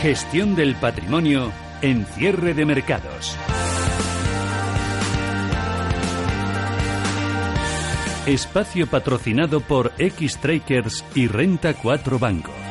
Gestión del patrimonio en cierre de mercados. Espacio patrocinado por X-Trakers y Renta 4 Banco.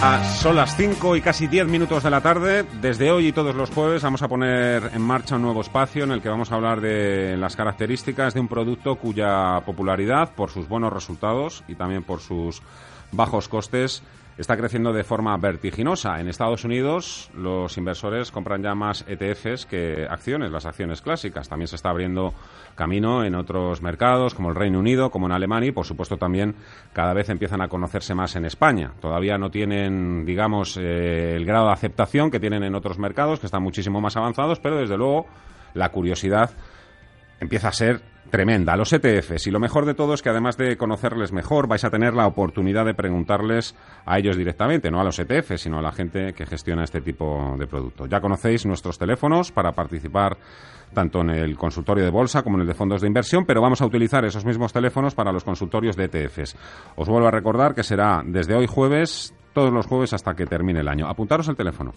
Ah, son las 5 y casi 10 minutos de la tarde. Desde hoy y todos los jueves vamos a poner en marcha un nuevo espacio en el que vamos a hablar de las características de un producto cuya popularidad, por sus buenos resultados y también por sus bajos costes, está creciendo de forma vertiginosa. En Estados Unidos los inversores compran ya más ETFs que acciones, las acciones clásicas. También se está abriendo camino en otros mercados como el Reino Unido, como en Alemania y por supuesto también cada vez empiezan a conocerse más en España. Todavía no tienen, digamos, eh, el grado de aceptación que tienen en otros mercados que están muchísimo más avanzados, pero desde luego la curiosidad empieza a ser tremenda. Los ETFs. Y lo mejor de todo es que además de conocerles mejor, vais a tener la oportunidad de preguntarles a ellos directamente, no a los ETFs, sino a la gente que gestiona este tipo de productos. Ya conocéis nuestros teléfonos para participar tanto en el consultorio de bolsa como en el de fondos de inversión, pero vamos a utilizar esos mismos teléfonos para los consultorios de ETFs. Os vuelvo a recordar que será desde hoy jueves, todos los jueves hasta que termine el año. Apuntaros el teléfono.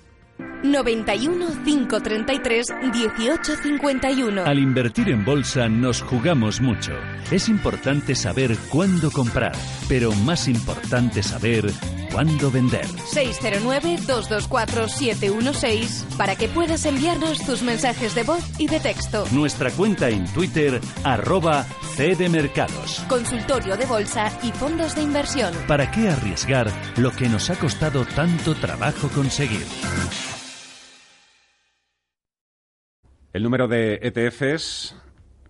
91 533 1851. Al invertir en bolsa nos jugamos mucho. Es importante saber cuándo comprar, pero más importante saber cuándo vender. 609-224-716 para que puedas enviarnos tus mensajes de voz y de texto. Nuestra cuenta en Twitter, arroba Mercados. Consultorio de bolsa y fondos de inversión. ¿Para qué arriesgar lo que nos ha costado tanto trabajo conseguir? El número de ETFs,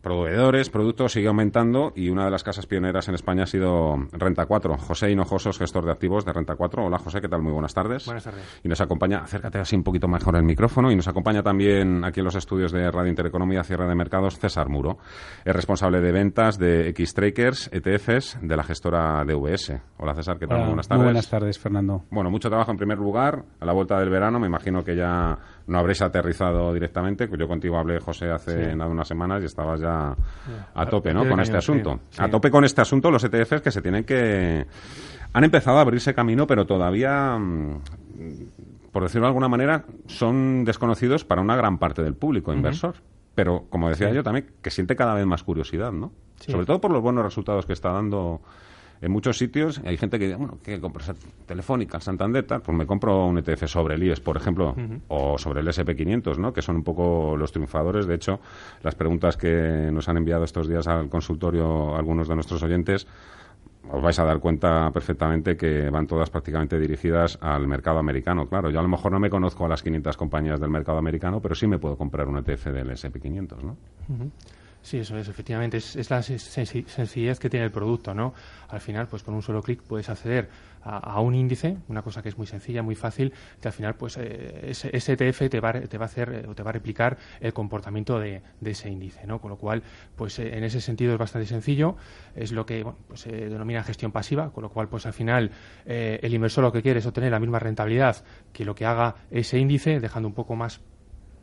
proveedores, productos sigue aumentando y una de las casas pioneras en España ha sido Renta 4. José Hinojosos, gestor de activos de Renta 4. Hola José, ¿qué tal? Muy buenas tardes. Buenas tardes. Y nos acompaña, acércate así un poquito mejor el micrófono, y nos acompaña también aquí en los estudios de Radio Intereconomía, Cierre de Mercados, César Muro. Es responsable de ventas de X-Trakers, ETFs, de la gestora DVS. Hola César, ¿qué tal? Hola, muy buenas tardes. Muy buenas tardes, Fernando. Bueno, mucho trabajo en primer lugar. A la vuelta del verano, me imagino que ya no habréis aterrizado directamente. Yo contigo hablé, José, hace nada unas semanas y estabas ya a tope, ¿no? Con este asunto. sí, sí. A tope con este asunto, los ETFs que se tienen que. Han empezado a abrirse camino, pero todavía. mm, Por decirlo de alguna manera, son desconocidos para una gran parte del público inversor. Pero, como decía Sí. yo también, que siente cada vez más curiosidad, ¿no? Sí. Sobre todo por los buenos resultados que está dando en muchos sitios. Hay gente que dice, bueno, ¿qué compras? Telefónica, Santander, tal, pues me compro un ETF sobre el IES, por ejemplo, o sobre el SP500, ¿no? Que son un poco los triunfadores. De hecho, las preguntas que nos han enviado estos días al consultorio algunos de nuestros oyentes, os vais a dar cuenta perfectamente que van todas prácticamente dirigidas al mercado americano. Claro, yo a lo mejor no me conozco a las 500 compañías del mercado americano, pero sí me puedo comprar un ETF del SP500, ¿no? Sí, eso es, efectivamente, es, es la sencillez que tiene el producto, ¿no? Al final, pues con un solo clic puedes acceder a, un índice, una cosa que es muy sencilla, muy fácil, que al final, pues eh, ese, ETF te va, te va a hacer eh, o te va a replicar el comportamiento de, de ese índice, ¿no? Con lo cual, pues eh, en ese sentido es bastante sencillo, es lo que bueno, pues, se denomina gestión pasiva, con lo cual, pues al final el inversor lo que quiere es obtener la misma rentabilidad que lo que haga ese índice, dejando un poco más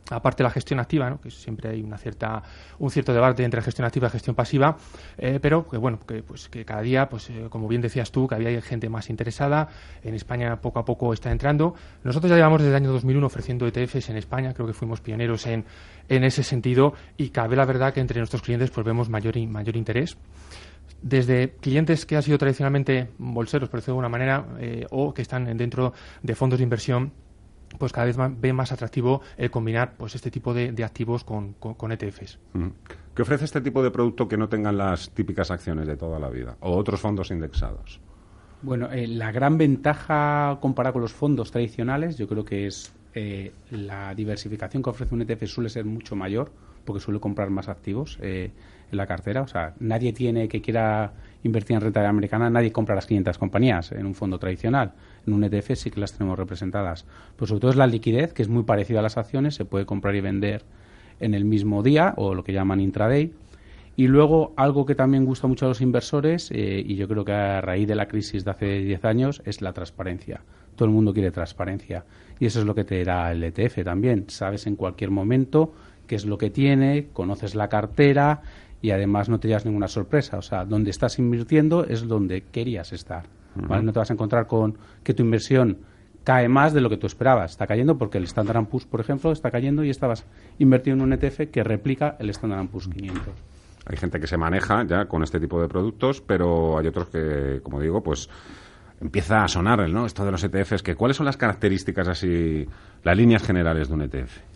aparte de la gestión activa, que siempre hay una cierta, un cierto debate entre gestión activa y gestión pasiva, eh, pero que bueno, que, pues, que cada día, pues, eh, como bien decías tú, que había gente más interesada, en España poco a poco está entrando. Nosotros ya llevamos desde el año 2001 ofreciendo ETFs en España, creo que fuimos pioneros en, en ese sentido y cabe la verdad que entre nuestros clientes pues vemos mayor, mayor interés desde clientes que han sido tradicionalmente bolseros, por decirlo de alguna manera, eh, o que están dentro de fondos de inversión, pues cada vez más, ven más atractivo el combinar pues este tipo de, de activos con, con- con ETFs. Ujú. ¿Qué ofrece este tipo de producto que no tengan las típicas acciones de toda la vida o otros fondos indexados? Bueno, eh, la gran ventaja comparada con los fondos tradicionales, yo creo que es eh, la diversificación que ofrece un ETF suele ser mucho mayor porque suele comprar más activos eh, en la cartera. O sea, nadie tiene que quiera invertir en renta americana, nadie compra las 500 compañías en un fondo tradicional. En un ETF sí que las tenemos representadas. Pues sobre todo es la liquidez, que es muy parecida a las acciones, se puede comprar y vender en el mismo día o lo que llaman intraday. Y luego algo que también gusta mucho a los inversores, eh, y yo creo que a raíz de la crisis de hace 10 años, es la transparencia. Todo el mundo quiere transparencia. Y eso es lo que te da el ETF también. Sabes en cualquier momento qué es lo que tiene, conoces la cartera y además no te llevas ninguna sorpresa. O sea, donde estás invirtiendo es donde querías estar. No te vas a encontrar con que tu inversión cae más de lo que tú esperabas. Está cayendo porque el Standard Poor's, por ejemplo, está cayendo y estabas invertido en un ETF que replica el Standard Poor's 500. Hay gente que se maneja ya con este tipo de productos, pero hay otros que, como digo, pues empieza a sonar ¿no? esto de los ETFs. Que, ¿Cuáles son las características así, las líneas generales de un ETF?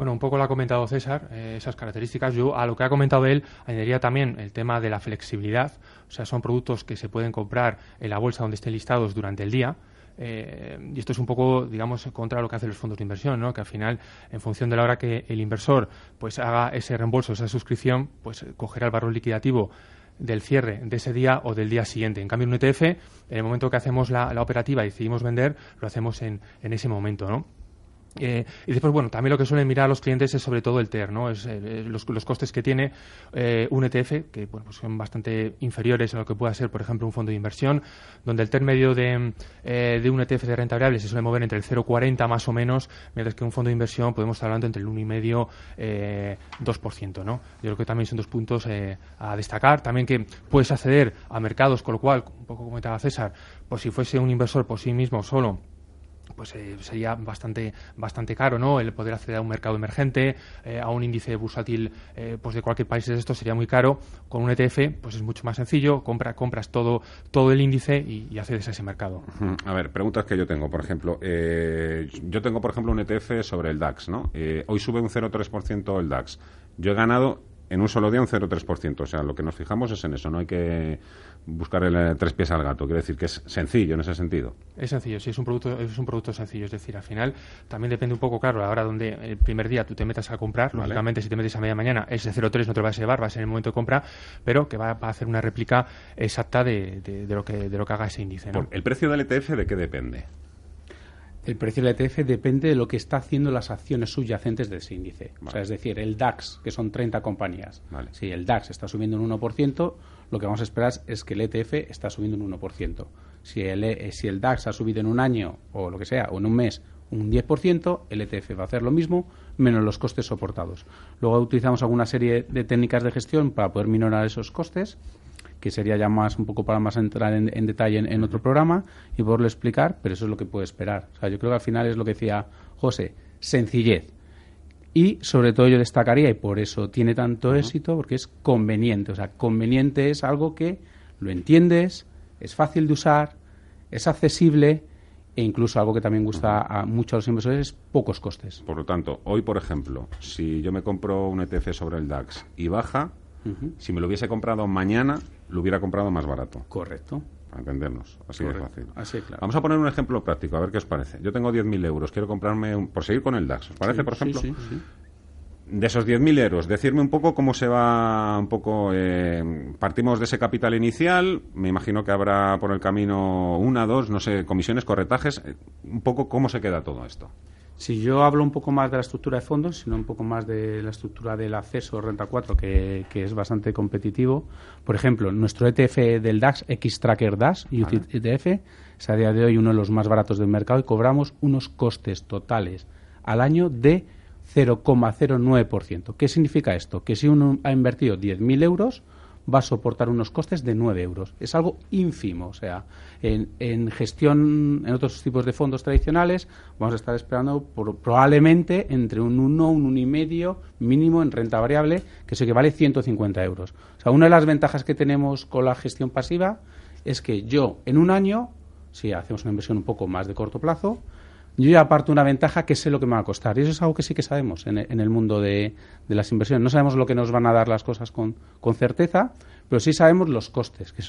Bueno, un poco lo ha comentado César, eh, esas características. Yo a lo que ha comentado él añadiría también el tema de la flexibilidad. O sea, son productos que se pueden comprar en la bolsa donde estén listados durante el día. Eh, y esto es un poco, digamos, contra lo que hacen los fondos de inversión, ¿no? que al final, en función de la hora que el inversor pues haga ese reembolso, esa suscripción, pues cogerá el valor liquidativo del cierre de ese día o del día siguiente. En cambio, en un ETF, en el momento que hacemos la, la operativa y decidimos vender, lo hacemos en, en ese momento, ¿no? Eh, y después, bueno, también lo que suelen mirar los clientes es sobre todo el TER, ¿no? Es, eh, los, costes que tiene eh, un ETF, que bueno, pues son bastante inferiores a lo que pueda ser, por ejemplo, un fondo de inversión, donde el TER medio de, de un ETF de renta variable se suele mover entre el 0,40 más o menos, mientras que un fondo de inversión podemos estar hablando entre el 1,5 eh, 2%, ¿no? Yo creo que también son dos puntos a destacar. También que puedes acceder a mercados, con lo cual, un poco comentaba César, pues si fuese un inversor por sí mismo solo, pues eh, sería bastante bastante caro no el poder acceder a un mercado emergente eh, a un índice bursátil eh, pues de cualquier país de esto sería muy caro. Con un ETF pues es mucho más sencillo. Compra compras todo todo el índice y, accedes a ese mercado. A ver preguntas que yo tengo. Por ejemplo yo tengo por ejemplo un ETF sobre el DAX no hoy sube un 0,3% el DAX. Yo he ganado en un solo día un 0,3%. O sea, lo que nos fijamos es en eso. No hay que buscar el, tres pies al gato. Quiero decir que es sencillo en ese sentido. Es sencillo, sí, es un producto, es un producto sencillo. Es decir, al final también depende un poco, claro, la hora donde el primer día tú te metas a comprar. Lógicamente, si te metes a media mañana, ese 0,3 no te lo vas a llevar, va a ser en el momento de compra, pero que va, a hacer una réplica exacta de, de, lo, que, de lo que haga ese índice. ¿El precio del ETF de qué depende? El precio del ETF depende de lo que está haciendo las acciones subyacentes de ese índice. O sea, es decir, el DAX, que son 30 compañías. Si el DAX está subiendo un 1%, lo que vamos a esperar es que el ETF está subiendo un 1%. Si el, e, si el DAX ha subido en un año o lo que sea, o en un mes, un 10%, el ETF va a hacer lo mismo, menos los costes soportados. Luego utilizamos alguna serie de técnicas de gestión para poder minorar esos costes que sería ya más un poco para más entrar en, detalle en, otro programa y poderlo explicar, pero eso es lo que puede esperar. O sea, yo creo que al final es lo que decía José, sencillez. Y sobre todo yo destacaría, y por eso tiene tanto éxito, porque es conveniente. O sea, conveniente es algo que lo entiendes, es fácil de usar, es accesible e incluso algo que también gusta a muchos a los inversores es pocos costes. Por lo tanto, hoy, por ejemplo, si yo me compro un ETF sobre el DAX y baja, si me lo hubiese comprado mañana, lo hubiera comprado más barato. Correcto. Para entendernos, así de fácil. Vamos a poner un ejemplo práctico, a ver qué os parece. Yo tengo 10.000 euros, quiero comprarme, un, por seguir con el DAX, ¿os parece, por ejemplo? Sí, de esos 10.000 euros, decirme un poco cómo se va, un poco, eh, partimos de ese capital inicial, me imagino que habrá por el camino una, dos, no sé, comisiones, corretajes, eh, un poco cómo se queda todo esto. Si yo hablo un poco más de la estructura de fondos, sino un poco más de la estructura del acceso renta 4, que, es bastante competitivo. Por ejemplo, nuestro ETF del DAX, X-Tracker DAX, ETF, es a día de hoy uno de los más baratos del mercado y cobramos unos costes totales al año de 0,09%. ¿Qué significa esto? Que si uno ha invertido 10.000 euros, va a soportar unos costes de 9 euros. Es algo ínfimo. O sea, en, gestión, en otros tipos de fondos tradicionales, vamos a estar esperando por, probablemente entre un 1, un 1,5 mínimo en renta variable, que que vale 150 euros. O sea, una de las ventajas que tenemos con la gestión pasiva es que yo, en un año, si hacemos una inversión un poco más de corto plazo, yo ya aparto una ventaja que sé lo que me va a costar. Y eso es algo que sí que sabemos en, el mundo de, las inversiones. No sabemos lo que nos van a dar las cosas con, certeza, pero sí sabemos los costes, que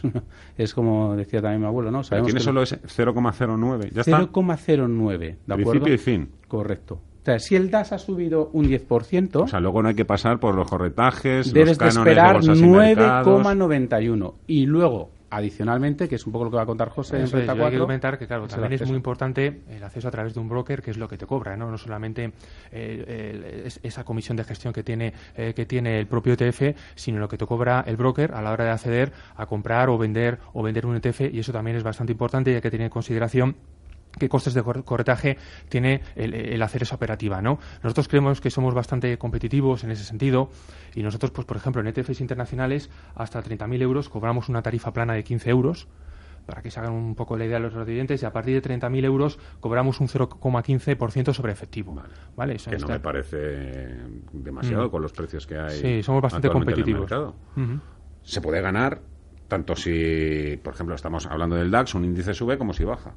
es, como decía también mi abuelo, ¿no? Sabemos tiene solo ese 0,09, ya 0,09, ¿de acuerdo? Principio y fin. Correcto. O sea, si el DAS ha subido un 10%... O sea, luego no hay que pasar por los corretajes, debes los de esperar 9,91. Y luego, adicionalmente, que es un poco lo que va a contar José en Renta 4... Hay que comentar que, claro, también es muy importante el acceso a través de un broker, que es lo que te cobra, ¿no? No solamente eh, esa comisión de gestión que tiene, eh, que tiene el propio ETF, sino lo que te cobra el broker a la hora de acceder a comprar o vender, o vender un ETF, y eso también es bastante importante y hay que tener en consideración qué costes de corretaje tiene el, hacer esa operativa, ¿no? Nosotros creemos que somos bastante competitivos en ese sentido y nosotros, pues por ejemplo, en ETFs internacionales hasta 30.000 euros cobramos una tarifa plana de 15 euros para que se hagan un poco la idea de los residentes y a partir de 30.000 euros cobramos un 0,15% sobre efectivo. ¿vale? que no me parece demasiado mm. con los precios que hay. Sí, somos bastante competitivos. Se puede ganar tanto si, por ejemplo, estamos hablando del DAX, un índice sube como si baja.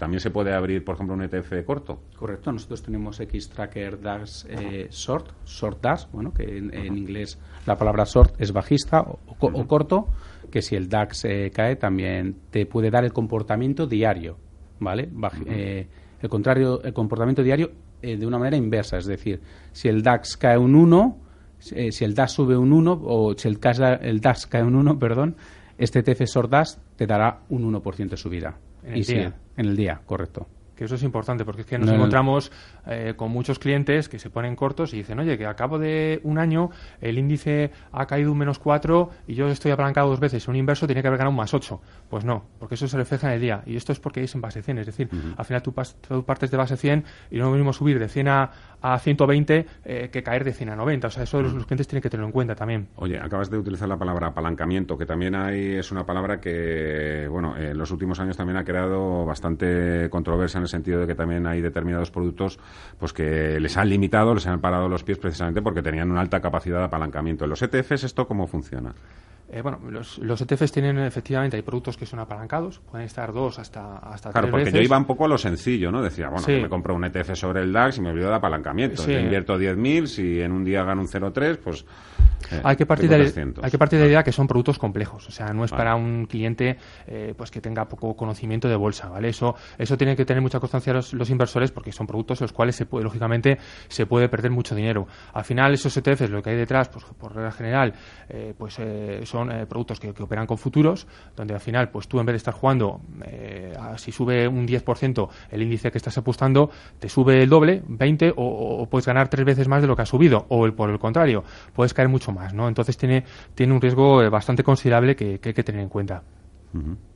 También se puede abrir, por ejemplo, un ETF corto. Correcto, nosotros tenemos X-Tracker DAX eh, Short, Short DAX, bueno, que en, inglés la palabra short es bajista o, corto, que si el DAX eh, cae también te puede dar el comportamiento diario, ¿vale? Eh, el contrario, el comportamiento diario de una manera inversa, es decir, si el DAX cae un 1, si el DAX sube un 1 o si el, el DAX cae un 1, perdón, este ETF Short DAX te dará un 1% de subida. En el día. en el día, correcto que eso es importante porque es que nos encontramos eh, con muchos clientes que se ponen cortos y dicen, oye, que a cabo de un año el índice ha caído un menos 4 y yo estoy apalancado dos veces, un inverso tiene que haber ganado un más 8. Pues no, porque eso se refleja en el día y esto es porque es en base 100, es decir, al final tú, partes de base 100 y no es lo mismo subir de 100 a, a 120 eh, que caer de 100 a 90. O sea, eso los, clientes tienen que tenerlo en cuenta también. Oye, acabas de utilizar la palabra apalancamiento, que también hay, es una palabra que, bueno, en los últimos años también ha creado bastante controversia en el sentido de que también hay determinados productos pues que les han limitado, les han parado los pies precisamente porque tenían una alta capacidad de apalancamiento. ¿En los ETFs esto cómo funciona? Eh, bueno, los, los, ETFs tienen efectivamente, hay productos que son apalancados, pueden estar dos hasta, hasta claro, porque yo iba un poco a lo sencillo, ¿no? Decía, bueno, me compro un ETF sobre el DAX y me olvido de apalancamiento. Yo invierto 10.000, si en un día gano un 0,3, pues eh, hay, que partir de, hay que partir de la idea que son productos complejos, o sea, no es para un cliente eh, pues que tenga poco conocimiento de bolsa, ¿vale? Eso eso tiene que tener mucha constancia los, los inversores porque son productos en los cuales se puede, lógicamente se puede perder mucho dinero. Al final esos ETFs lo que hay detrás, pues por regla general, eh, pues son productos que, operan con futuros, donde al final pues tú en vez de estar jugando si sube un 10% el índice que estás apostando, te sube el doble, 20 o, puedes ganar tres veces más de lo que ha subido o el, por el contrario, puedes caer mucho más, ¿no? Entonces tiene, tiene un riesgo eh, bastante considerable que, hay que tener en cuenta.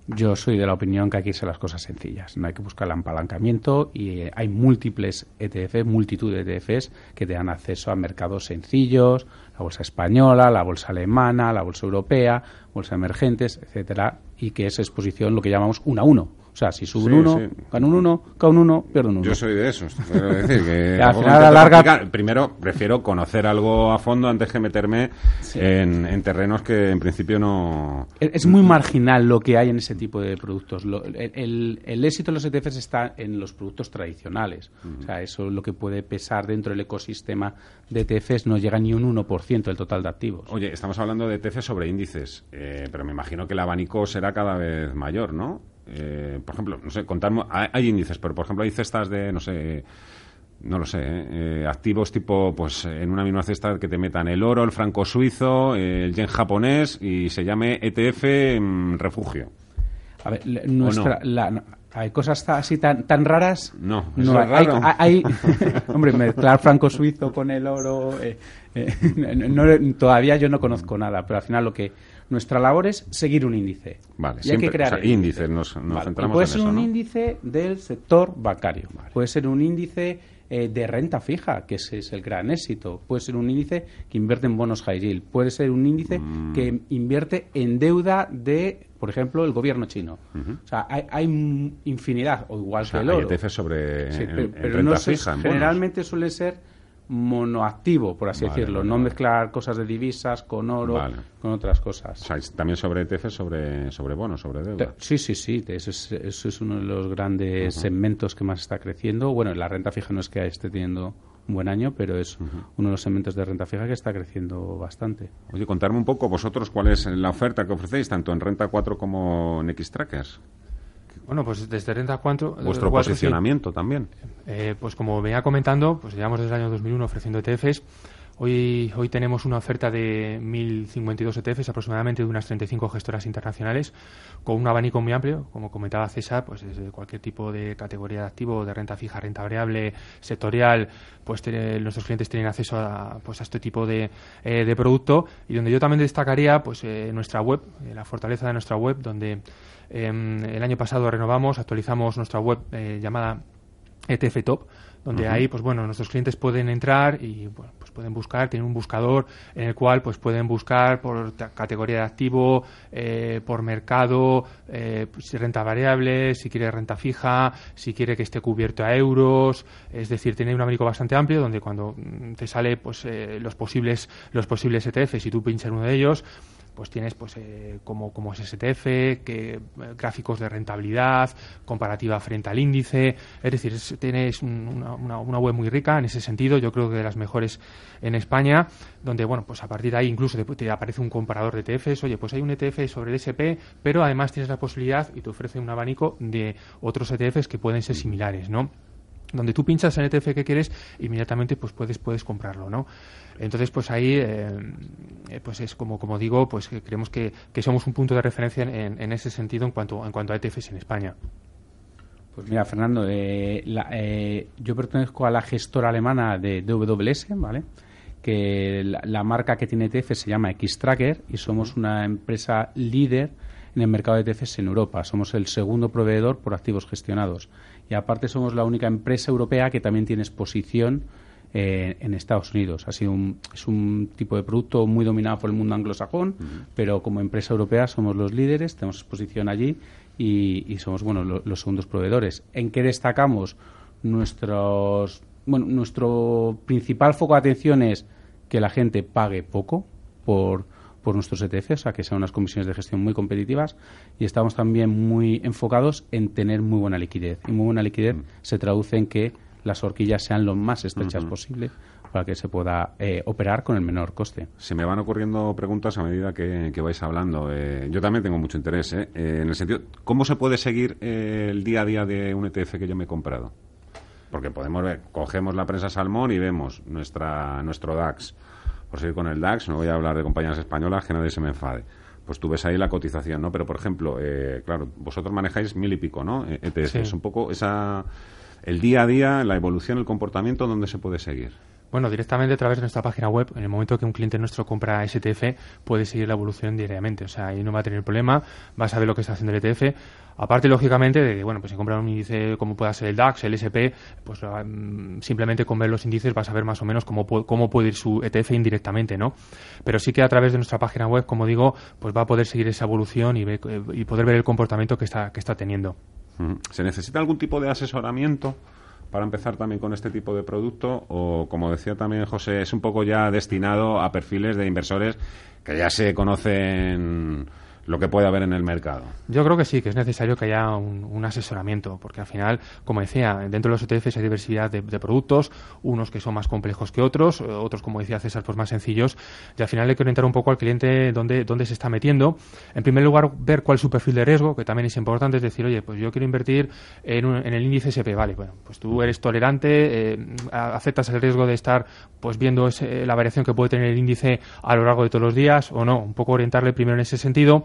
Yo soy de la opinión que hay que irse las cosas sencillas. No hay que buscar el apalancamiento y eh, hay múltiples ETF, multitud de ETFs que te dan acceso a mercados sencillos, la bolsa española, la bolsa alemana, la bolsa europea, bolsa emergentes, etcétera, y que es exposición lo que llamamos uno a uno. O sea, si sube un 1, gana un 1, cae un 1, pierde un 1. Yo soy de esos. Decir que al final, a larga... Primero, prefiero conocer algo a fondo antes que meterme en, en, terrenos que en principio no... Es muy marginal lo que hay en ese tipo de productos. el, el, éxito de los ETFs está en los productos tradicionales. O sea, eso es lo que puede pesar dentro del ecosistema de ETFs. No llega ni un 1% del total de activos. Oye, estamos hablando de ETFs sobre índices, eh, pero me imagino que el abanico será cada vez mayor, ¿no? Eh, por ejemplo, no sé, contarme, hay, índices, pero por ejemplo hay cestas de, no sé, no lo sé, eh, activos tipo, pues en una misma cesta que te metan el oro, el franco suizo, el yen japonés y se llame ETF mm, refugio. A ver, nuestra, hay cosas así tan, tan raras. No, no hay, hay, hombre, mezclar franco suizo con el oro. Eh, todavía yo no conozco nada, pero al final lo que nuestra labor es seguir un índice. Vale, y hay que crear índice. Nos, centramos puede ser un índice del sector bancario, puede ser un índice eh, de renta fija, que ese es el gran éxito. Puede ser un índice que invierte en bonos high yield. Puede ser un índice mm. que invierte en deuda de, por ejemplo, el gobierno chino. O sea, hay, infinidad, o igual que el oro. Hay sobre pero, no fija, generalmente suele ser monoactivo, por así decirlo, no mezclar cosas de divisas con oro, con otras cosas. también sobre ETF, sobre, sobre bonos, sobre deuda. Sí, sí, sí, eso es, eso es uno de los grandes segmentos que más está creciendo. Bueno, la renta fija no es que esté teniendo un buen año, pero es uno de los segmentos de renta fija que está creciendo bastante. Oye, contarme un poco vosotros cuál es la oferta que ofrecéis, tanto en Renta 4 como en X-Trackers. Bueno, pues desde Renta 4... Vuestro posicionamiento también. pues como venía comentando, pues llevamos desde el año 2001 ofreciendo ETFs Hoy, hoy tenemos una oferta de 1.052 ETFs, aproximadamente de unas 35 gestoras internacionales, con un abanico muy amplio, como comentaba César, pues desde cualquier tipo de categoría de activo, de renta fija, renta variable, sectorial, pues nuestros clientes tienen acceso a, pues a este tipo de, eh, de producto. Y donde yo también destacaría, pues eh, nuestra web, eh, la fortaleza de nuestra web, donde em, el año pasado renovamos, actualizamos nuestra web llamada ETF Top, donde ahí, pues bueno, nuestros clientes pueden entrar y pues pueden buscar, tienen un buscador en el cual pues pueden buscar por categoría de activo, eh, por mercado, eh, si renta variable, si quiere renta fija, si quiere que esté cubierto a euros, es decir, tiene un abanico bastante amplio donde cuando mm, te sale pues eh, los posibles los posibles ETFs y tú pinchas uno de ellos, pues tienes pues eh, como, como SSTF, que, eh, gráficos de rentabilidad, comparativa frente al índice, es decir, tienes una, una, web muy rica en ese sentido, yo creo que de las mejores en España, donde bueno, pues a partir de ahí incluso te, aparece un comparador de ETFs, oye, pues hay un ETF sobre el SP, pero además tienes la posibilidad y te ofrece un abanico de otros ETFs que pueden ser similares, ¿no? Donde tú pinchas el ETF que quieres, inmediatamente pues puedes, puedes comprarlo, ¿no? Entonces, pues ahí, eh, pues es como, como digo, pues creemos que, somos un punto de referencia en, ese sentido en cuanto, en cuanto a ETFs en España. Pues mira, Fernando, eh, eh, yo pertenezco a la gestora alemana de DWS, ¿vale? Que la, marca que tiene ETF se llama Xtracker y somos una empresa líder en el mercado de ETFs en Europa. Somos el segundo proveedor por activos gestionados. Y aparte somos la única empresa europea que también tiene exposición eh, en Estados Unidos. Ha sido un, es un tipo de producto muy dominado por el mundo anglosajón, pero como empresa europea somos los líderes, tenemos exposición allí y, somos bueno los segundos proveedores. ¿En qué destacamos? Nuestros, bueno, nuestro principal foco de atención es que la gente pague poco por, por nuestros ETFs, sea, que sean unas comisiones de gestión muy competitivas y estamos también muy enfocados en tener muy buena liquidez. Y muy buena liquidez se traduce en que las horquillas sean lo más estrechas posible para que se pueda eh, operar con el menor coste. Se me van ocurriendo preguntas a medida que, vais hablando. Eh, yo también tengo mucho interés, eh, en el sentido, ¿cómo se puede seguir el día a día de un ETF que yo me he comprado? Porque podemos ver, cogemos la prensa Salmón y vemos nuestra, nuestro DAX. Por seguir con el DAX, no voy a hablar de compañías españolas, que nadie se me enfade pues tú ves ahí la cotización, ¿no? Pero, por ejemplo, claro, vosotros manejáis mil y pico, ¿no? ETFs. Es un poco esa el día a día, la evolución, el comportamiento, ¿dónde se puede seguir? Bueno, directamente a través de nuestra página web, en el momento que un cliente nuestro compra STF, puede seguir la evolución diariamente. O sea, ahí no va a tener problema, va a saber lo que está haciendo el ETF. Aparte, lógicamente, de bueno, pues si compra un índice como pueda ser el DAX, el SP, pues mm, simplemente con ver los índices va a saber más o menos cómo, cómo puede ir su ETF indirectamente, ¿no? Pero sí que a través de nuestra página web, como digo, pues va a poder seguir esa evolución y, y poder ver el comportamiento que está, que está teniendo. ¿Se necesita algún tipo de asesoramiento para empezar también con este tipo de producto o, como decía también José, es un poco ya destinado a perfiles de inversores que ya se conocen lo que puede haber en el mercado. Yo creo que sí, que es necesario que haya un, asesoramiento, porque al final, como decía, dentro de los ETFs hay diversidad de, productos, unos que son más complejos que otros, otros, como decía César, pues más sencillos, y al final hay que orientar un poco al cliente dónde, dónde se está metiendo. En primer lugar, ver cuál es su perfil de riesgo, que también es importante, es decir, oye, pues yo quiero invertir en, en el índice SP, vale, bueno, pues tú eres tolerante, eh, aceptas el riesgo de estar pues viendo la variación que puede tener el índice a lo largo de todos los días o no, un poco orientarle primero en ese sentido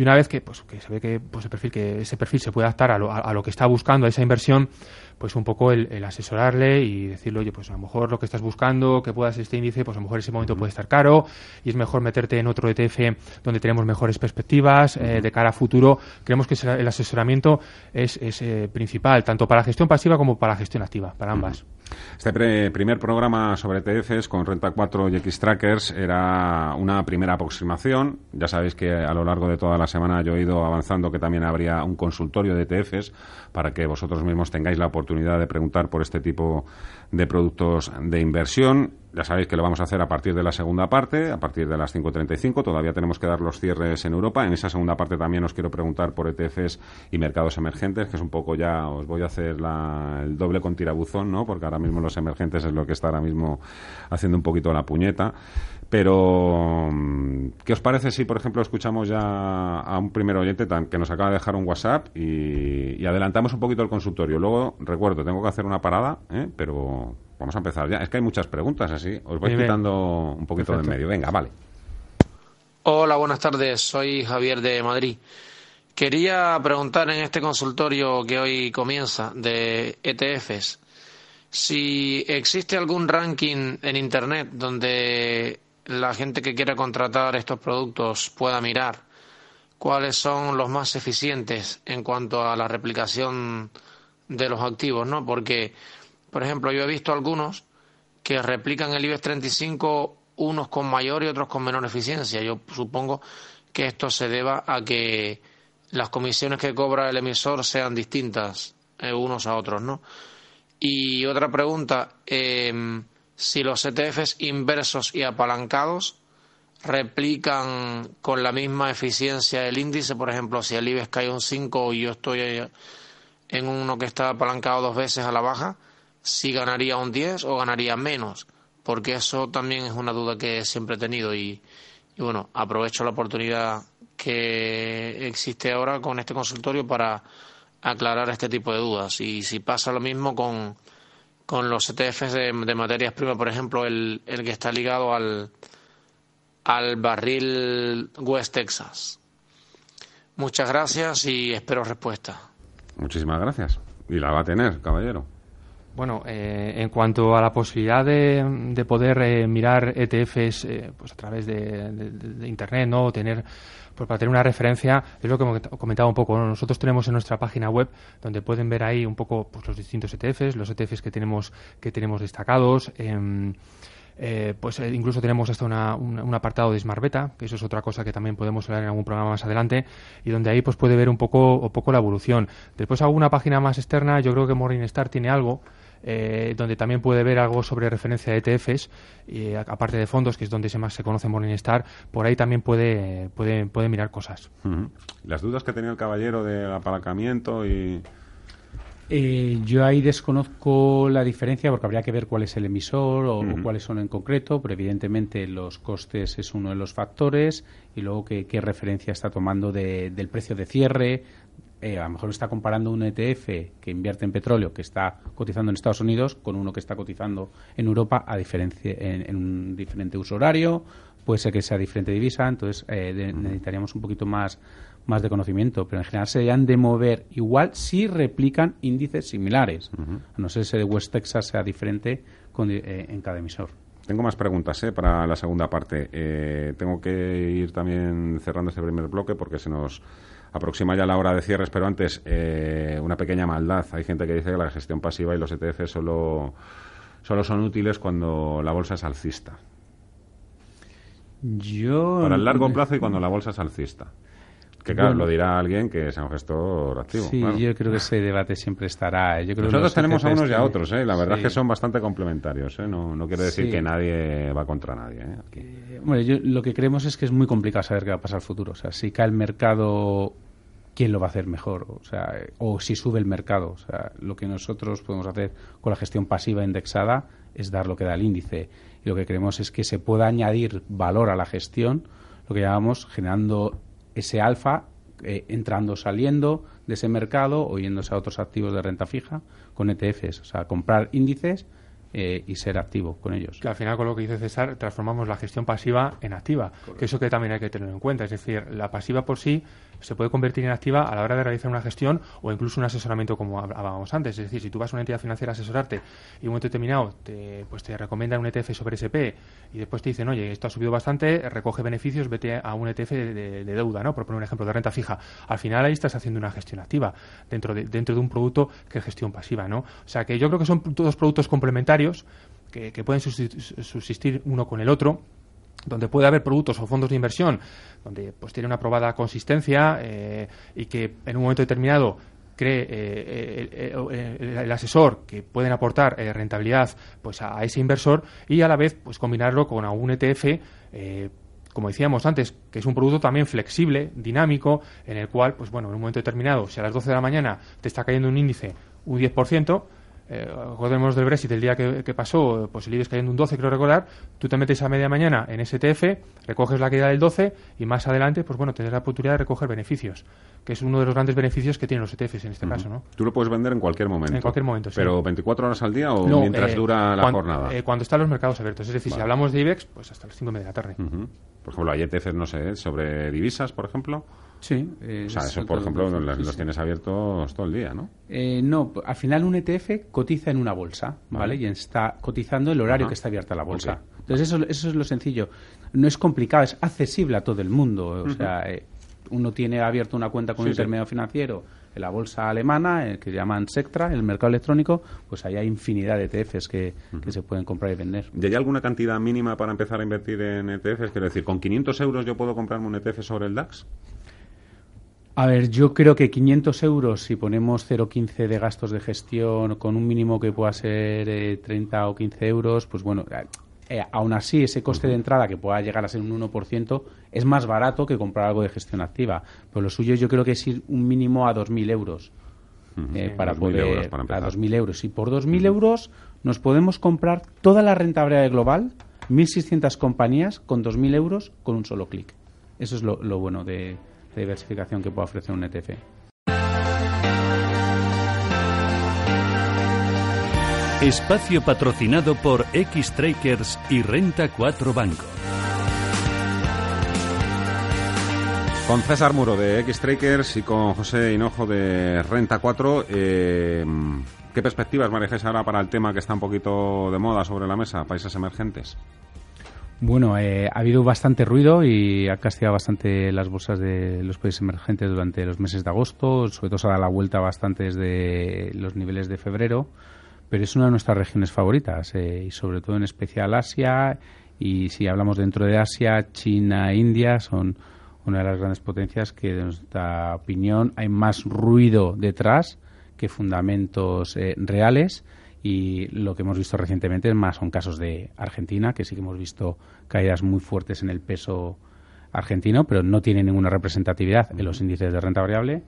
y una vez que, pues, que se ve que, pues, el perfil, que ese perfil se puede adaptar a lo, a, lo que está buscando, a esa inversión, pues un poco el, asesorarle y decirle, oye, pues a lo mejor lo que estás buscando, que puedas este índice, pues a lo mejor ese momento puede estar caro y es mejor meterte en otro ETF donde tenemos mejores perspectivas eh, de cara a futuro. Creemos que el asesoramiento es, es eh, principal, tanto para la gestión pasiva como para la gestión activa, para ambas. Este primer programa sobre ETFs con Renta 4 y X-Trackers era una primera aproximación. Ya sabéis que a lo largo de toda la semana yo he ido avanzando que también habría un consultorio de ETFs para que vosotros mismos tengáis la oportunidad de preguntar por este tipo de productos de inversión. Ya sabéis que lo vamos a hacer a partir de la segunda parte, a partir de las 5.35. Todavía tenemos que dar los cierres en Europa. En esa segunda parte también os quiero preguntar por ETFs y mercados emergentes, que es un poco ya, os voy a hacer el doble con tirabuzón, ¿no? Porque ahora mismo los emergentes es lo que está ahora mismo haciendo un poquito la puñeta. Pero, mm, ¿qué os parece si, por ejemplo, escuchamos ya a un primer oyente que nos acaba de dejar un WhatsApp y, adelantamos un poquito el consultorio? Luego, recuerdo, tengo que hacer una parada, ¿eh? pero vamos a empezar ya. Es que hay muchas preguntas así. Os voy quitando un poquito de medio. Venga, vale. Hola, buenas tardes. Soy Javier de Madrid. Quería preguntar en este consultorio que hoy comienza de ETFs si existe algún ranking en Internet donde la gente que quiera contratar estos productos pueda mirar cuáles son los más eficientes en cuanto a la replicación de los activos, ¿no? Porque, por ejemplo, yo he visto algunos que replican el IBEX 35 unos con mayor y otros con menor eficiencia. Yo supongo que esto se deba a que las comisiones que cobra el emisor sean distintas eh, unos a otros, ¿no? Y otra pregunta, eh, si los ETFs inversos y apalancados replican con la misma eficiencia el índice, por ejemplo, si el IBEX cae un 5 y yo estoy en uno que está apalancado dos veces a la baja, si ganaría un 10 o ganaría menos, porque eso también es una duda que siempre he tenido y, y bueno, aprovecho la oportunidad que existe ahora con este consultorio para aclarar este tipo de dudas. Y si pasa lo mismo con con los ETFs de, materias primas, por ejemplo, el, el que está ligado al, al barril West Texas. Muchas gracias y espero respuesta. Muchísimas gracias. Y la va a tener, caballero. Bueno, eh, en cuanto a la posibilidad de, de poder eh, mirar ETFs eh, pues a través de, Internet, ¿no? tener pues para tener una referencia, es lo que comentaba un poco. Nosotros tenemos en nuestra página web donde pueden ver ahí un poco pues, los distintos ETFs, los ETFs que tenemos, que tenemos destacados. Eh, pues eh, incluso tenemos hasta un apartado de Smart Beta, que eso es otra cosa que también podemos hablar en algún programa más adelante, y donde ahí pues puede ver un poco, un poco la evolución. Después alguna página más externa, yo creo que Morningstar tiene algo, eh, donde también puede ver algo sobre referencia de ETFs, y, aparte de fondos, que es donde se más se conoce Morningstar, por ahí también puede, puede, puede mirar cosas. Las dudas que tenía el caballero del apalancamiento y... Eh, yo ahí desconozco la diferencia porque habría que ver cuál es el emisor o, cuáles son en concreto, pero evidentemente los costes es uno de los factores y luego qué, referencia está tomando del precio de cierre, eh, a lo mejor está comparando un ETF que invierte en petróleo que está cotizando en Estados Unidos con uno que está cotizando en Europa a diferencia en, un diferente uso horario, puede ser que sea diferente divisa, entonces eh, necesitaríamos un poquito más más de conocimiento, pero en general se han de mover igual si replican índices similares, a no ser ese de West Texas sea diferente eh, en cada emisor. Tengo más preguntas ¿eh? para la segunda parte. tengo que ir también cerrando este primer bloque porque se nos aproxima ya la hora de cierres, pero antes eh, una pequeña maldad. Hay gente que dice que la gestión pasiva y los ETF solo, solo son útiles cuando la bolsa es alcista. Yo... Para el largo plazo y cuando la bolsa es alcista. Que claro, lo dirá alguien que sea un gestor activo. Sí, yo creo que ese debate siempre estará. Yo creo Nosotros tenemos a unos y a otros, ¿eh? la verdad es que son bastante complementarios. ¿eh? No, no quiere decir que nadie va contra nadie. ¿eh? eh bueno, yo, lo que creemos es que es muy complicado saber qué va a pasar al futuro. O sea, si cae el mercado, ¿quién lo va a hacer mejor? O, sea, o si sube el mercado. O sea, lo que nosotros podemos hacer con la gestión pasiva indexada es dar lo que da el índice. Y lo que creemos es que se pueda añadir valor a la gestión, lo que llamamos generando ese alfa eh, entrando, saliendo de ese mercado o yéndose a otros activos de renta fija con ETFs, o sea, comprar índices eh, y ser activo con ellos. Que al final, con lo que dice César, transformamos la gestión pasiva en activa, que eso que también hay que tener en cuenta. Es decir, la pasiva por sí se puede convertir en activa a la hora de realizar una gestión o incluso un asesoramiento como hablábamos antes. Es decir, si tú vas a una entidad financiera a asesorarte y un momento determinado te, pues te recomiendan un ETF sobre SP y después te dicen, oye, esto ha subido bastante, recoge beneficios, vete a un ETF de, deuda, ¿no? Por poner un ejemplo de renta fija. Al final ahí estás haciendo una gestión activa dentro de, dentro de un producto que es gestión pasiva, ¿no? O sea que yo creo que son todos productos complementarios que, que pueden subsistir uno con el otro donde puede haber productos o fondos de inversión donde pues tiene una probada consistencia eh, y que en un momento determinado cree eh, eh, el, asesor que pueden aportar rentabilidad pues a, ese inversor y a la vez pues combinarlo con algún ETF como decíamos antes, que es un producto también flexible, dinámico, en el cual, pues bueno, en un momento determinado, si a las 12 de la mañana te está cayendo un índice un 10%, eh, del Brexit el día que, pasó, pues el IBEX cayendo un 12, creo recordar, tú te metes a media mañana en STF, recoges la caída del 12 y más adelante, pues bueno, tendrás la oportunidad de recoger beneficios, que es uno de los grandes beneficios que tienen los ETFs en este caso, ¿no? Tú lo puedes vender en cualquier momento. En cualquier momento, sí. ¿Pero 24 horas al día o mientras eh, dura la jornada? Eh, cuando están los mercados abiertos. Es decir, si hablamos de IBEX, pues hasta las 5 de la tarde. Por ejemplo, hay ETFs, no sé, sobre divisas, por ejemplo. Sí. o sea, eso, por ejemplo, los, tienes abiertos todo el día, ¿no? Eh, no, al final un ETF cotiza en una bolsa, ¿vale? Y está cotizando el horario que está abierta la bolsa. Entonces, eso, eso es lo sencillo. No es complicado, es accesible a todo el mundo. O sea, eh, uno tiene abierto una cuenta con un intermedio financiero en la bolsa alemana, el que llaman Sectra, el mercado electrónico, pues ahí hay infinidad de ETFs que, que, se pueden comprar y vender. ¿Y hay alguna cantidad mínima para empezar a invertir en ETFs? Quiero decir, ¿con 500 euros yo puedo comprarme un ETF sobre el DAX? A ver, yo creo que 500 euros, si ponemos 0,15 de gastos de gestión con un mínimo que pueda ser 30 eh, o 15 euros, pues bueno, eh, eh, aún así ese coste de entrada que pueda llegar a ser un 1% es más barato que comprar algo de gestión activa. Pero lo suyo yo creo que es ir un mínimo a 2.000 euros. para poder a 2.000 euros. Y por 2.000 euros nos podemos comprar toda la rentabilidad global 1.600 compañías con 2.000 euros con un solo clic. Eso es lo bueno de, de diversificación que puede ofrecer un ETF. Espacio patrocinado por X-Trakers y Renta 4 Banco. Con César Muro de X-Trakers y con José Hinojo de Renta 4, eh, ¿qué perspectivas manejáis ahora para el tema que está un poquito de moda sobre la mesa, países emergentes? Bueno, eh, ha habido bastante ruido y ha castigado bastante las bolsas de los países emergentes durante los meses de agosto. Sobre todo se ha dado la vuelta bastante desde los niveles de febrero, pero es una de nuestras regiones favoritas eh, y sobre todo en especial Asia. Y si hablamos dentro de Asia, China India son una de las grandes potencias que, de nuestra opinión, hay más ruido detrás que fundamentos eh, reales y lo que hemos visto recientemente más son casos de Argentina, que sí que hemos visto caídas muy fuertes en el peso argentino, pero no tiene ninguna representatividad en los índices de renta variable.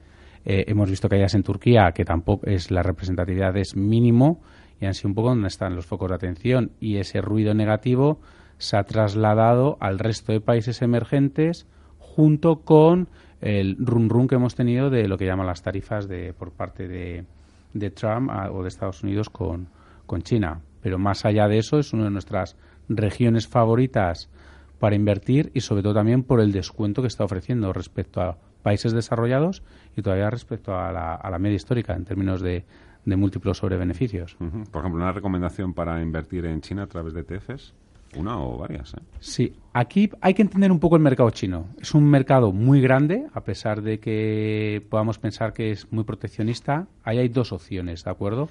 Eh, hemos visto caídas en Turquía, que tampoco es la representatividad es mínimo y han sido un poco donde están los focos de atención y ese ruido negativo se ha trasladado al resto de países emergentes junto con el run run que hemos tenido de lo que llaman las tarifas de por parte de, de Trump o de Estados Unidos con, con China. Pero más allá de eso, es una de nuestras regiones favoritas para invertir y sobre todo también por el descuento que está ofreciendo respecto a países desarrollados y todavía respecto a la, a la media histórica en términos de, de múltiplos sobre beneficios. Por ejemplo, una recomendación para invertir en China a través de ETFs. Una o varias, ¿eh? Sí, aquí hay que entender un poco el mercado chino. Es un mercado muy grande, a pesar de que podamos pensar que es muy proteccionista. Ahí hay dos opciones, ¿de acuerdo?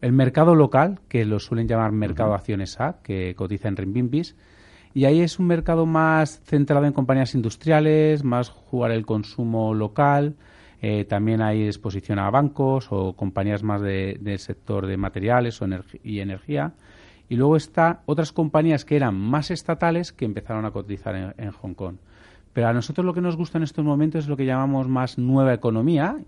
El mercado local, que lo suelen llamar mercado de acciones A, que cotiza en renminbis, y ahí es un mercado más centrado en compañías industriales, más jugar el consumo local. Eh, también hay exposición a bancos o compañías más del sector de materiales o y energía. Y luego está otras compañías que eran más estatales que empezaron a cotizar en, Hong Kong. Pero a nosotros lo que nos gusta en estos momentos es lo que llamamos más nueva economía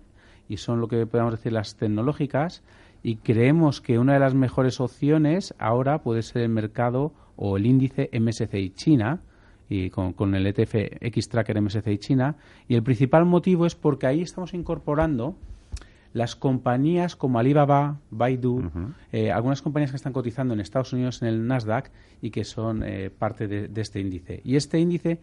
y son lo que podemos decir las tecnológicas y creemos que una de las mejores opciones ahora puede ser el mercado o el índice MSCI China y con, con el ETF X-Tracker MSCI China y el principal motivo es porque ahí estamos incorporando las compañías como Alibaba, Baidu, eh, algunas compañías que están cotizando en Estados Unidos en el Nasdaq y que son eh, parte de, este índice. Y este índice,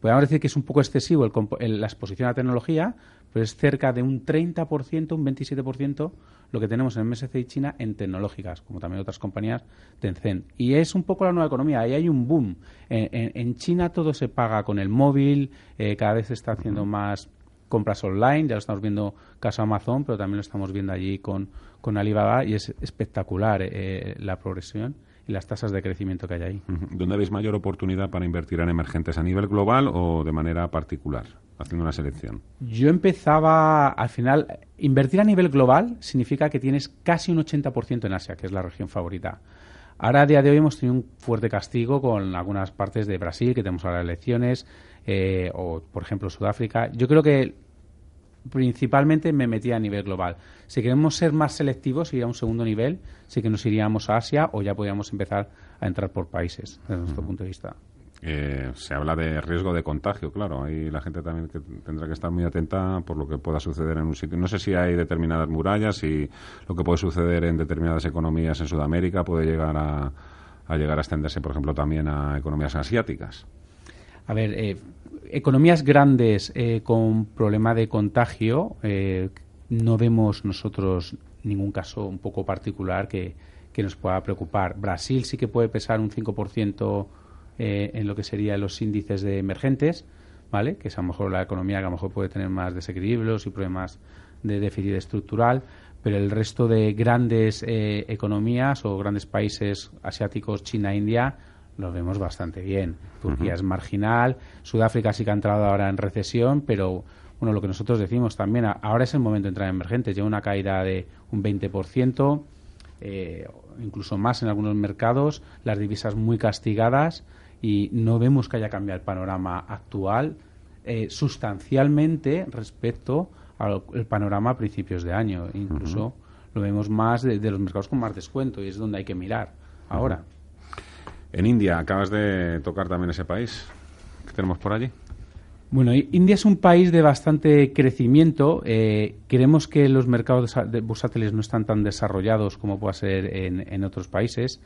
podemos decir que es un poco excesivo el, la exposición a tecnología, pero es cerca de un 30%, un 27% lo que tenemos en MSCI China en tecnológicas, como también otras compañías Tencent. Y es un poco la nueva economía, ahí hay un boom. En, China todo se paga con el móvil, eh, cada vez se está haciendo más compras online, ya lo estamos viendo caso Amazon, pero también lo estamos viendo allí con, con Alibaba y es espectacular eh, la progresión y las tasas de crecimiento que hay ahí. ¿Dónde veis mayor oportunidad para invertir en emergentes? ¿A nivel global o de manera particular? Haciendo una selección. Yo empezaba, al final, invertir a nivel global significa que tienes casi un 80% en Asia, que es la región favorita. Ahora, a día de hoy, hemos tenido un fuerte castigo con algunas partes de Brasil, que tenemos ahora elecciones, eh, o por ejemplo Sudáfrica. Yo creo que principalmente me metía a nivel global. Si queremos ser más selectivos, iría a un segundo nivel, sí que nos iríamos a Asia o ya podríamos empezar a entrar por países, desde nuestro punto de vista. Eh, se habla de riesgo de contagio, claro. Ahí la gente también tendrá que estar muy atenta por lo que pueda suceder en un sitio. No sé si hay determinadas murallas y lo que puede suceder en determinadas economías en Sudamérica puede llegar a, llegar a extenderse, por ejemplo, también a economías asiáticas. A ver, eh, economías grandes eh, con problema de contagio, no vemos nosotros ningún caso un poco particular que, que nos pueda preocupar. Brasil sí que puede pesar un 5% eh, en lo que serían los índices de emergentes, ¿vale? Que es a lo mejor la economía que a lo mejor puede tener más desequilibrios y problemas de déficit estructural, pero el resto de grandes eh, economías o grandes países asiáticos, China, India, los vemos bastante bien. Turquía es marginal, Sudáfrica sí que ha entrado ahora en recesión, pero bueno, lo que nosotros decimos también, ahora es el momento de entrar en emergentes, lleva una caída de un 20%, eh, incluso más en algunos mercados, las divisas muy castigadas y no vemos que haya cambiado el panorama actual eh, sustancialmente respecto al panorama a principios de año. Incluso lo vemos más de, los mercados con más descuento y es donde hay que mirar ahora. En India, acabas de tocar también ese país. ¿Qué tenemos por allí? Bueno, India es un país de bastante crecimiento. Eh, creemos que los mercados bursátiles no están tan desarrollados como puede ser en, en otros países.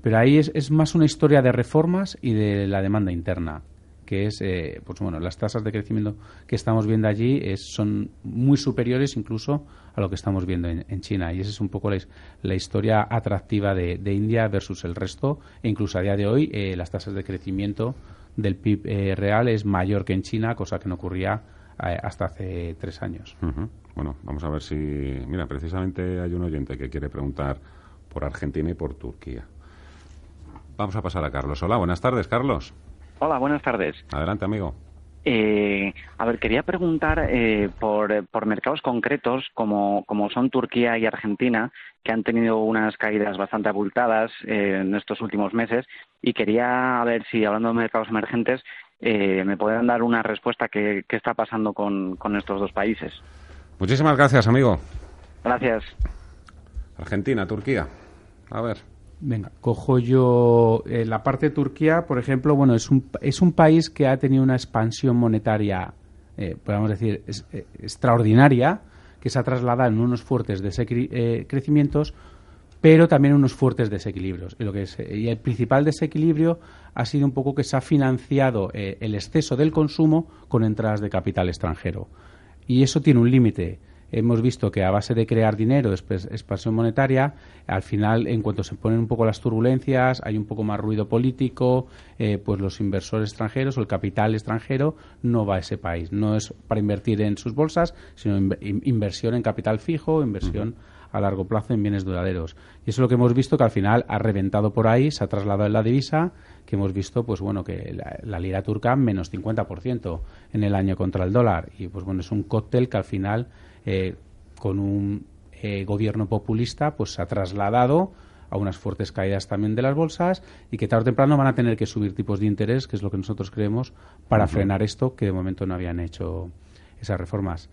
Pero ahí es, más una historia de reformas y de la demanda interna que es, eh, pues bueno, las tasas de crecimiento que estamos viendo allí son muy superiores incluso a lo que estamos viendo en, China. Y esa es un poco la, historia atractiva de, India versus el resto. E incluso a día de hoy eh, las tasas de crecimiento del PIB eh, real es mayor que en China, cosa que no ocurría hasta hace tres años. Bueno, vamos a ver si... Mira, precisamente hay un oyente que quiere preguntar por Argentina y por Turquía. Vamos a pasar a Carlos. Hola, buenas tardes, Carlos. Hola, buenas tardes. Adelante, amigo. Eh, a ver, quería preguntar eh, por, por, mercados concretos como, como, son Turquía y Argentina, que han tenido unas caídas bastante abultadas eh, en estos últimos meses, y quería ver si, hablando de mercados emergentes, me pueden dar una respuesta qué está pasando con, con estos dos países. Muchísimas gracias, amigo. Gracias. Argentina, Turquía. A ver. Venga, cojo yo eh, la parte de Turquía, por ejemplo, bueno, es un, es un país que ha tenido una expansión monetaria, eh, podemos decir, eh, extraordinaria, que se ha trasladado en unos fuertes crecimientos, pero también unos fuertes desequilibrios. Y, lo que es, y el principal desequilibrio ha sido un poco que se ha financiado el exceso del consumo con entradas de capital extranjero. Y eso tiene un límite hemos visto que a base de crear dinero, expansión monetaria, al final, en cuanto se ponen un poco las turbulencias, hay un poco más ruido político, eh, pues los inversores extranjeros o el capital extranjero no va a ese país. No es para invertir en sus bolsas, sino inversión en capital fijo, inversión a largo plazo en bienes duraderos. Y eso es lo que hemos visto que al final ha reventado por ahí, se ha trasladado en la divisa, que hemos visto, pues bueno, que la, lira turca menos 50% en el año contra el dólar. Y pues bueno, es un cóctel que al final eh, con un eh, gobierno populista, pues se ha trasladado a unas fuertes caídas también de las bolsas y que tarde o temprano van a tener que subir tipos de interés, que es lo que nosotros creemos, para frenar esto, que de momento no habían hecho esas reformas.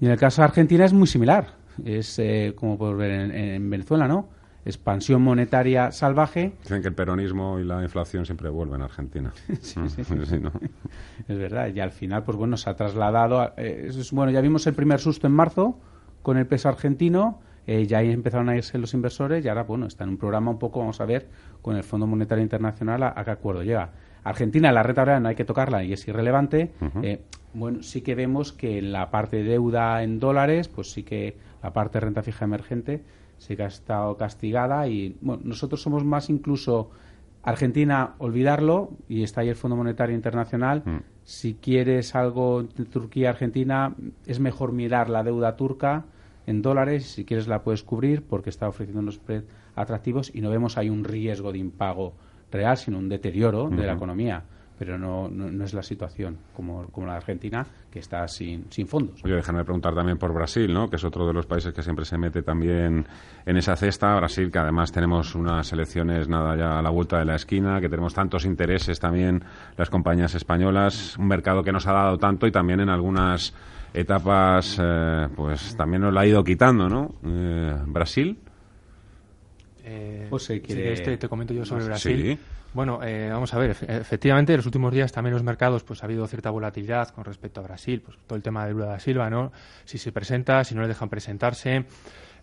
Y en el caso de Argentina es muy similar. Es eh, como podemos ver en, Venezuela, ¿no? Expansión monetaria salvaje. Dicen que el peronismo y la inflación siempre vuelven a Argentina. sí, sí, sí. ¿no? Es verdad. Y al final, pues bueno, se ha trasladado. Eh, bueno, ya vimos el primer susto en marzo con el peso argentino. Eh, ya ahí empezaron a irse los inversores y ahora, bueno, está en un programa un poco, vamos a ver, con el Fondo Monetario Internacional a, qué acuerdo llega. Argentina, la reta ahora no hay que tocarla y es irrelevante. Eh, bueno, sí que vemos que en la parte de deuda en dólares, pues sí que la parte de renta fija emergente sí que ha estado castigada y bueno, nosotros somos más incluso Argentina, olvidarlo y está ahí el Fondo Monetario Internacional. Mm. Si quieres algo de Turquía-Argentina, es mejor mirar la deuda turca en dólares. Si quieres la puedes cubrir porque está ofreciendo unos precios atractivos y no vemos ahí un riesgo de impago real, sino un deterioro de la economía. Pero no, no, es la situación como, como, la de Argentina, que está sin, sin fondos. Oye, déjame preguntar también por Brasil, ¿no? que es otro de los países que siempre se mete también en esa cesta. Brasil, que además tenemos unas elecciones nada ya a la vuelta de la esquina, que tenemos tantos intereses también las compañías españolas, un mercado que nos ha dado tanto y también en algunas etapas eh, pues también nos la ha ido quitando, ¿no? Eh, Brasil. Eh, José, ¿quiere... te comento yo sobre Brasil. Sí. Bueno, eh, vamos a ver, efectivamente en los últimos días también los mercados pues ha habido cierta volatilidad con respecto a Brasil, pues todo el tema de Lula da Silva, ¿no? Si se presenta, si no le dejan presentarse,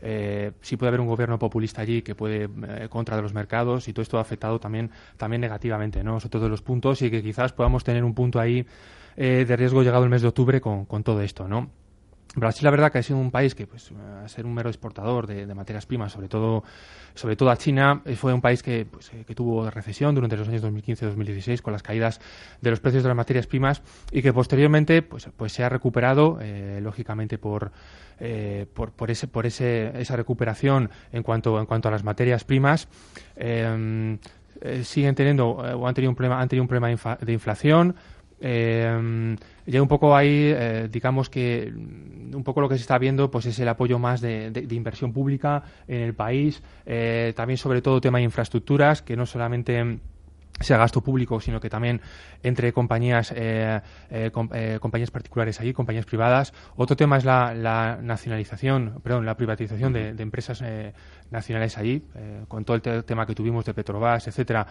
eh, si puede haber un gobierno populista allí que puede eh, contra de los mercados y todo esto ha afectado también también negativamente, ¿no? Son todos los puntos y que quizás podamos tener un punto ahí eh, de riesgo llegado el mes de octubre con, con todo esto, ¿no? Brasil, la verdad, que ha sido un país que, pues, a ser un mero exportador de, materias primas, sobre todo, sobre todo a China, eh, fue un país que, pues, eh, que tuvo recesión durante los años 2015-2016 con las caídas de los precios de las materias primas y que posteriormente, pues, pues se ha recuperado, eh, lógicamente por, por, ese, por ese, esa recuperación en cuanto, en cuanto a las materias primas. siguen teniendo o han tenido un problema, han tenido un problema de inflación eh, ya un poco ahí, eh, digamos que un poco lo que se está viendo pues es el apoyo más de, inversión pública en el país, eh, también sobre todo tema de infraestructuras, que no solamente sea gasto público, sino que también entre compañías, eh, compañías particulares allí, compañías privadas. Otro tema es la, nacionalización, perdón, la privatización de, de empresas nacionales allí, con todo el tema que tuvimos de Petrobras, etcétera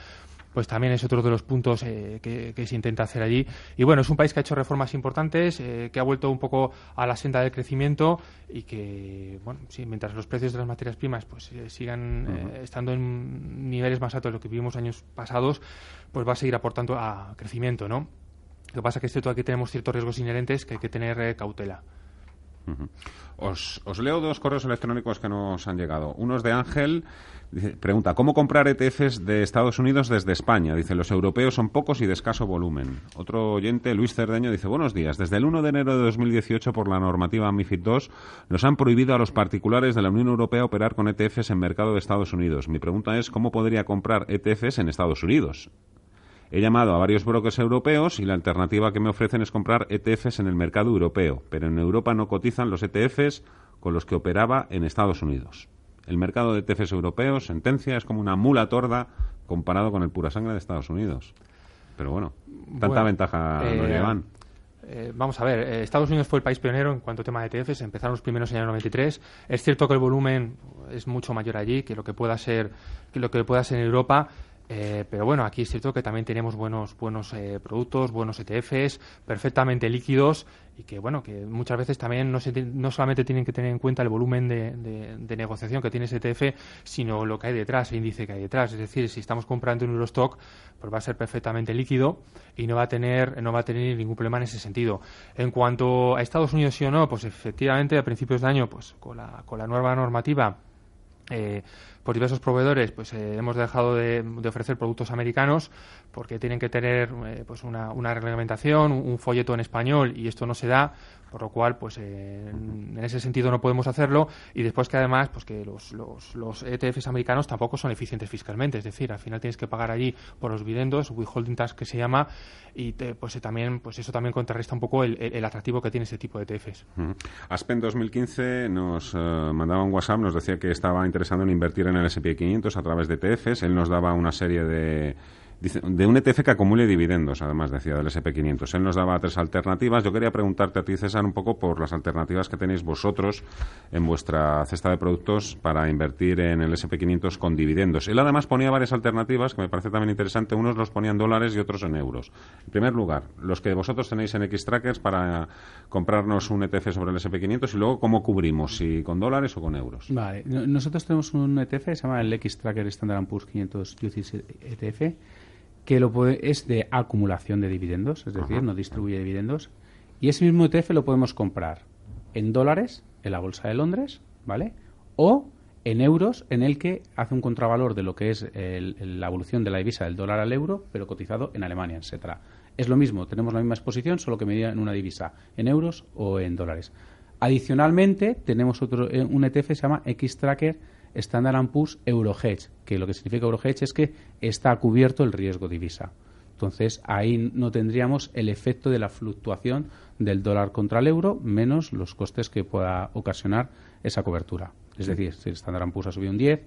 pues también es otro de los puntos eh, que, se intenta hacer allí. Y bueno, es un país que ha hecho reformas importantes, eh, que ha vuelto un poco a la senda del crecimiento y que, bueno, sí, mientras los precios de las materias primas pues eh, sigan estando en niveles más altos de lo que vivimos años pasados, pues va a seguir aportando a crecimiento, ¿no? Lo que pasa es que este aquí tenemos ciertos riesgos inherentes que hay que tener cautela. Os, os, leo dos correos electrónicos que nos han llegado. Uno es de Ángel pregunta, ¿cómo comprar ETFs de Estados Unidos desde España? Dice, los europeos son pocos y de escaso volumen. Otro oyente, Luis Cerdeño, dice, buenos días. Desde el 1 de enero de 2018, por la normativa MIFID II, nos han prohibido a los particulares de la Unión Europea operar con ETFs en mercado de Estados Unidos. Mi pregunta es, ¿cómo podría comprar ETFs en Estados Unidos? He llamado a varios brokers europeos y la alternativa que me ofrecen es comprar ETFs en el mercado europeo, pero en Europa no cotizan los ETFs con los que operaba en Estados Unidos. El mercado de ETFs europeos, sentencia, es como una mula torda comparado con el pura sangre de Estados Unidos. Pero bueno, tanta ventaja no eh, llevan. Eh, vamos a ver, eh, Estados Unidos fue el país pionero en cuanto a tema de ETFs, empezaron los primeros en el año 93. Es cierto que el volumen es mucho mayor allí que lo que pueda ser, que lo que pueda ser en Europa, eh, pero bueno, aquí es cierto que también tenemos buenos, buenos eh, productos, buenos ETFs, perfectamente líquidos y que bueno, que muchas veces también no, no solamente tienen que tener en cuenta el volumen de, negociación que tiene ese ETF, sino lo que hay detrás, el índice que hay detrás. Es decir, si estamos comprando un Eurostock, pues va a ser perfectamente líquido y no va a tener, no va a tener ningún problema en ese sentido. En cuanto a Estados Unidos sí o no, pues efectivamente a principios de año, pues con la, con la nueva normativa eh, por diversos proveedores pues eh, hemos dejado de, ofrecer productos americanos porque tienen que tener eh, pues una, una, reglamentación, un, folleto en español y esto no se da, por lo cual pues eh, en, ese sentido no podemos hacerlo y después que además pues que los, los, los, ETFs americanos tampoco son eficientes fiscalmente, es decir, al final tienes que pagar allí por los dividendos, withholding tax que se llama y pues también pues eso también contrarresta un poco el, el, atractivo que tiene ese tipo de ETFs. Aspen 2015 nos mandaba un WhatsApp, nos decía que estaba interesado en invertir en el S&P 500 a través de ETFs. Él nos daba una serie de de un ETF que acumule dividendos, además decía del SP500. Él nos daba tres alternativas. Yo quería preguntarte a ti, César, un poco por las alternativas que tenéis vosotros en vuestra cesta de productos para invertir en el SP500 con dividendos. Él además ponía varias alternativas que me parece también interesante. Unos los ponían en dólares y otros en euros. En primer lugar, los que vosotros tenéis en X-Trackers para comprarnos un ETF sobre el SP500 y luego cómo cubrimos, si con dólares o con euros. Vale, nosotros tenemos un ETF, se llama el X-Tracker Standard Poor's 500 ETF que lo es de acumulación de dividendos, es decir, no distribuye dividendos. Y ese mismo ETF lo podemos comprar en dólares en la Bolsa de Londres, ¿vale? O en euros, en el que hace un contravalor de lo que es la evolución de la divisa del dólar al euro, pero cotizado en Alemania, etcétera. Es lo mismo, tenemos la misma exposición, solo que medida en una divisa, en euros o en dólares. Adicionalmente, tenemos otro, eh, un ETF que se llama X-Tracker Standard Poor's Eurohedge, que lo que significa Eurohedge es que está cubierto el riesgo divisa. Entonces, ahí no tendríamos el efecto de la fluctuación del dólar contra el euro menos los costes que pueda ocasionar esa cobertura. Es decir, si el Standard Poor's ha subido un 10,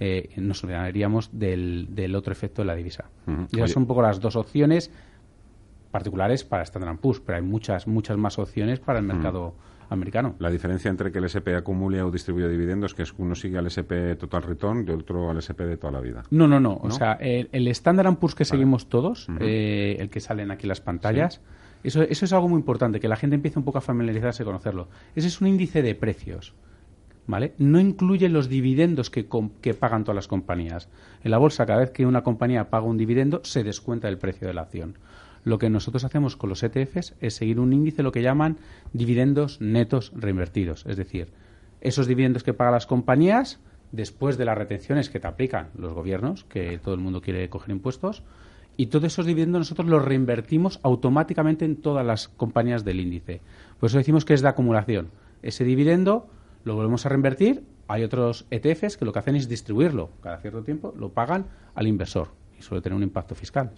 eh, nos olvidaríamos del, del, otro efecto de la divisa. Y esas son un poco las dos opciones particulares para Standard Poor's, pero hay muchas, muchas más opciones para el mercado americano. La diferencia entre que el SP acumule o distribuya dividendos que es que uno sigue al SP Total Return y otro al SP de toda la vida. No, no, no. O sea, el, Standard Poor's que seguimos todos, eh, el que sale en aquí las pantallas, eso, eso es algo muy importante, que la gente empiece un poco a familiarizarse y conocerlo. Ese es un índice de precios. ¿Vale? No incluye los dividendos que, que, pagan todas las compañías. En la bolsa, cada vez que una compañía paga un dividendo, se descuenta el precio de la acción. Lo que nosotros hacemos con los ETFs es seguir un índice, lo que llaman dividendos netos reinvertidos. Es decir, esos dividendos que pagan las compañías después de las retenciones que te aplican los gobiernos, que todo el mundo quiere coger impuestos, y todos esos dividendos nosotros los reinvertimos automáticamente en todas las compañías del índice. Por eso decimos que es de acumulación. Ese dividendo lo volvemos a reinvertir. Hay otros ETFs que lo que hacen es distribuirlo. Cada cierto tiempo lo pagan al inversor y suele tener un impacto fiscal.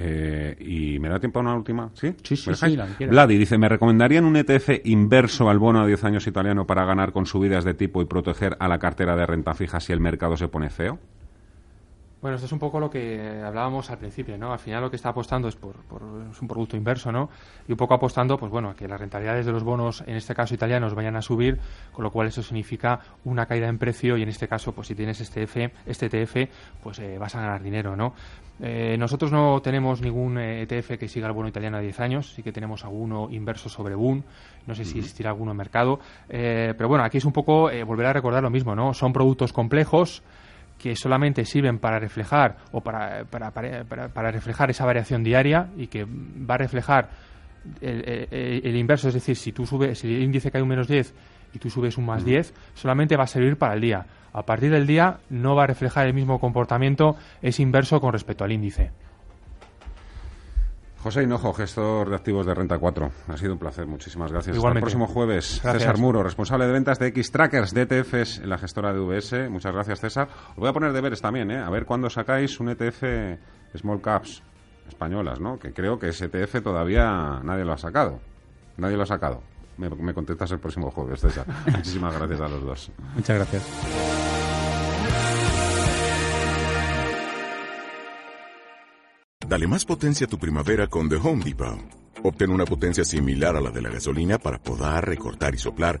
Eh, ¿Y me da tiempo a una última? ¿Sí? Sí, sí, sí Vladi dice, ¿me recomendarían un ETF inverso al bono a 10 años italiano para ganar con subidas de tipo y proteger a la cartera de renta fija si el mercado se pone feo? Bueno, esto es un poco lo que hablábamos al principio, ¿no? Al final lo que está apostando es por, por es un producto inverso, ¿no? Y un poco apostando, pues bueno, a que las rentabilidades de los bonos, en este caso italianos, vayan a subir, con lo cual eso significa una caída en precio y en este caso, pues si tienes este, F, este ETF, pues eh, vas a ganar dinero, ¿no? Eh, nosotros no tenemos ningún ETF que siga el bono italiano a 10 años, sí que tenemos alguno inverso sobre BUN, no sé si existirá alguno en mercado, eh, pero bueno, aquí es un poco volver a recordar lo mismo, ¿no? Son productos complejos, que solamente sirven para reflejar o para, para, para, para, reflejar esa variación diaria y que va a reflejar el, el, el, inverso, es decir, si tú subes, si el índice cae un menos 10 y tú subes un más 10, solamente va a servir para el día. A partir del día no va a reflejar el mismo comportamiento, es inverso con respecto al índice. José Hinojo, gestor de activos de Renta 4. Ha sido un placer, muchísimas gracias. Igualmente. Hasta el próximo jueves. Gracias. César Muro, responsable de ventas de X-Trackers de ETFs en la gestora de VS. Muchas gracias, César. Os voy a poner deberes también, ¿eh? A ver cuándo sacáis un ETF Small Caps españolas, ¿no? Que creo que ese ETF todavía nadie lo ha sacado. Nadie lo ha sacado. Me, me contestas el próximo jueves, César. Muchísimas gracias a los dos. Muchas gracias. Dale más potencia a tu primavera con The Home Depot. Obtén una potencia similar a la de la gasolina para podar, recortar y soplar